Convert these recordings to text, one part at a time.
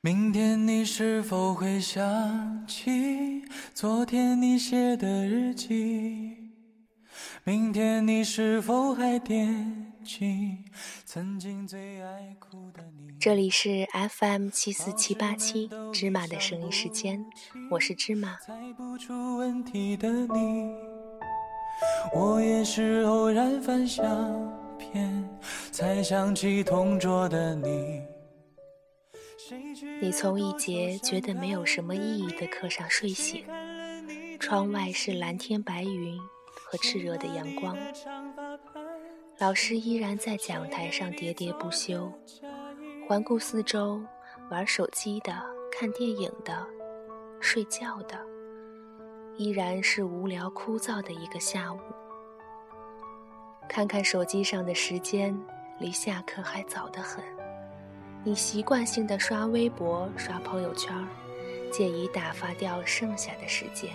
明天你是否会想起昨天你写的日记？明天你是否还惦记曾经最爱哭的你？这里是 FM 七四七八七芝麻的声音时间，我是芝麻。猜不出问题的你，我也是偶然翻相片，才想起同桌的你。你从一节觉得没有什么意义的课上睡醒，窗外是蓝天白云和炽热的阳光，老师依然在讲台上喋喋不休，环顾四周，玩手机的、看电影的、睡觉的，依然是无聊枯燥的一个下午。看看手机上的时间，离下课还早得很。你习惯性的刷微博、刷朋友圈，借以打发掉剩下的时间。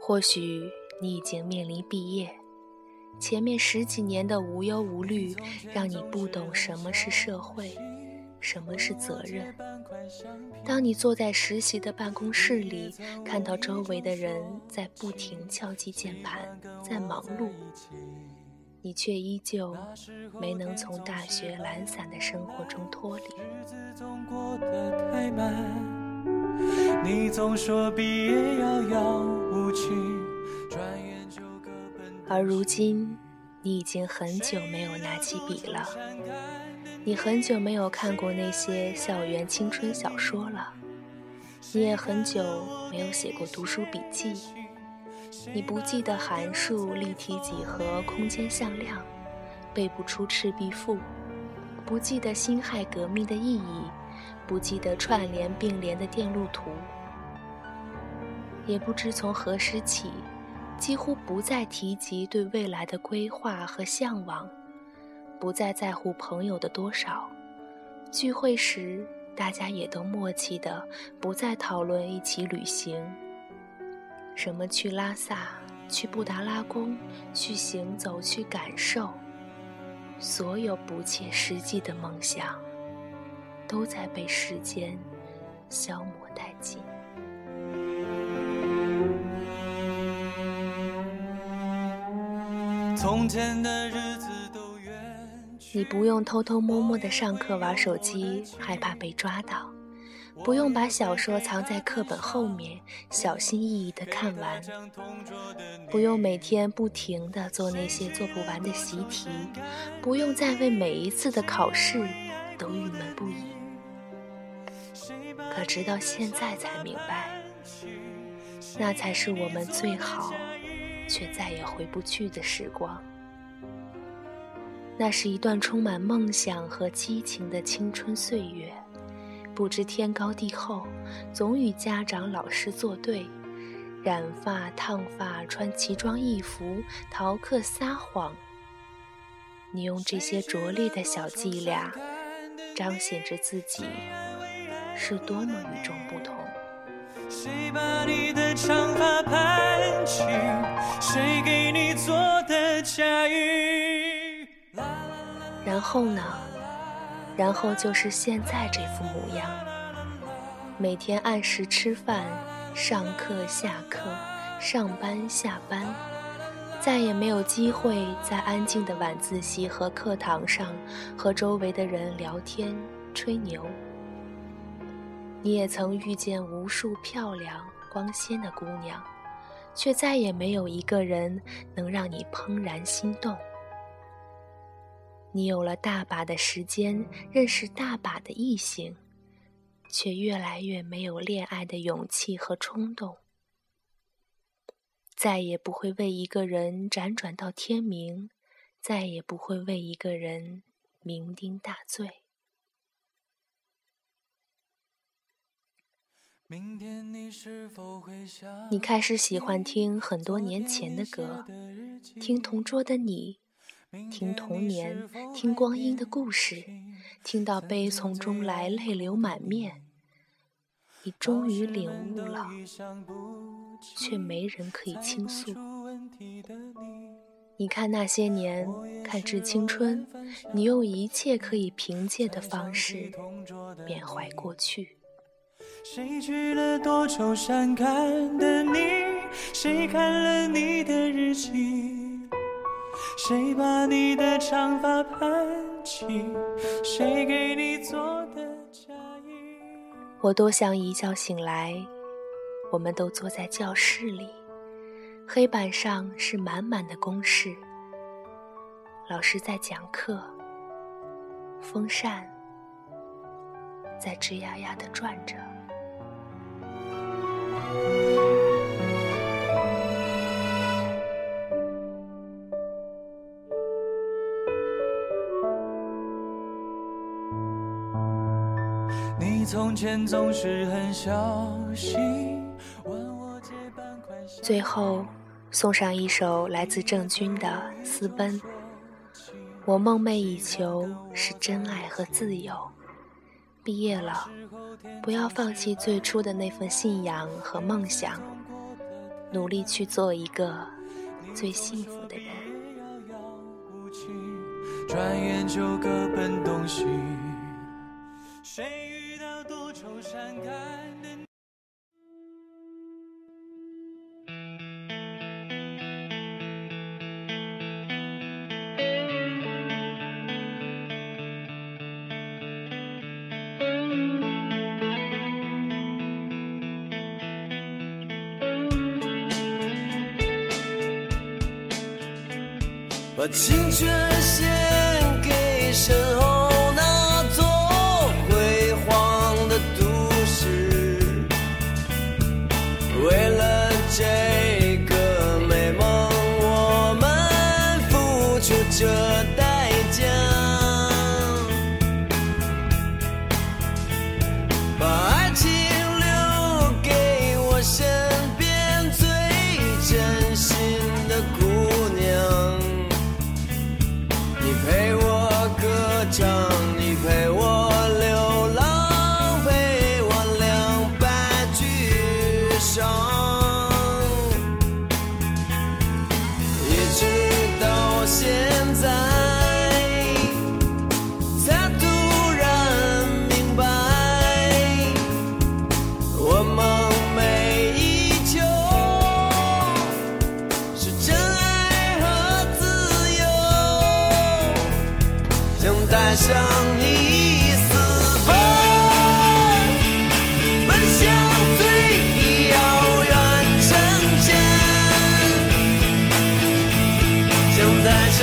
或许你已经面临毕业，前面十几年的无忧无虑，让你不懂什么是社会，什么是责任。当你坐在实习的办公室里，看到周围的人在不停敲击键盘，在忙碌。你却依旧没能从大学懒散的生活中脱离。而如今，你已经很久没有拿起笔了，你很久没有看过那些校园青春小说了，你也很久没有写过读书笔记。你不记得函数、立体几何、空间向量，背不出《赤壁赋》，不记得辛亥革命的意义，不记得串联并联的电路图，也不知从何时起，几乎不再提及对未来的规划和向往，不再在乎朋友的多少，聚会时大家也都默契的不再讨论一起旅行。什么去拉萨，去布达拉宫，去行走，去感受，所有不切实际的梦想，都在被时间消磨殆尽。从前的日子都远，你不用偷偷摸摸的上课玩手机，害怕被抓到。不用把小说藏在课本后面，小心翼翼地看完；不用每天不停地做那些做不完的习题；不用再为每一次的考试都郁闷不已。可直到现在才明白，那才是我们最好却再也回不去的时光。那是一段充满梦想和激情的青春岁月。不知天高地厚，总与家长、老师作对，染发、烫发，穿奇装异服，逃课、撒谎。你用这些拙劣的小伎俩，彰显着自己是多么与众不同。谁把你的长发盘起？谁给你做的嫁衣？然后呢？然后就是现在这副模样，每天按时吃饭、上课、下课、上班、下班，再也没有机会在安静的晚自习和课堂上和周围的人聊天、吹牛。你也曾遇见无数漂亮、光鲜的姑娘，却再也没有一个人能让你怦然心动。你有了大把的时间认识大把的异性，却越来越没有恋爱的勇气和冲动，再也不会为一个人辗转到天明，再也不会为一个人酩酊大醉。你开始喜欢听很多年前的歌，听同桌的你。听童年，听光阴的故事，听到悲从中来，泪流满面。你终于领悟了，却没人可以倾诉。你看那些年，看致青春，你用一切可以凭借的方式缅怀过去。谁去了多愁善感的你？谁看了你的日记？谁把你的长发盘起？谁给你做的嫁衣？我多想一觉醒来，我们都坐在教室里。黑板上是满满的公式，老师在讲课，风扇在吱呀呀的转着。从前总是很小心。最后，送上一首来自郑钧的《私奔》。我梦寐以求是真爱和自由。毕业了，不要放弃最初的那份信仰和梦想，努力去做一个最幸福的人。转眼就各奔东西。谁愁善感的？把青春献带上你私奔，奔向最遥远城镇。想带上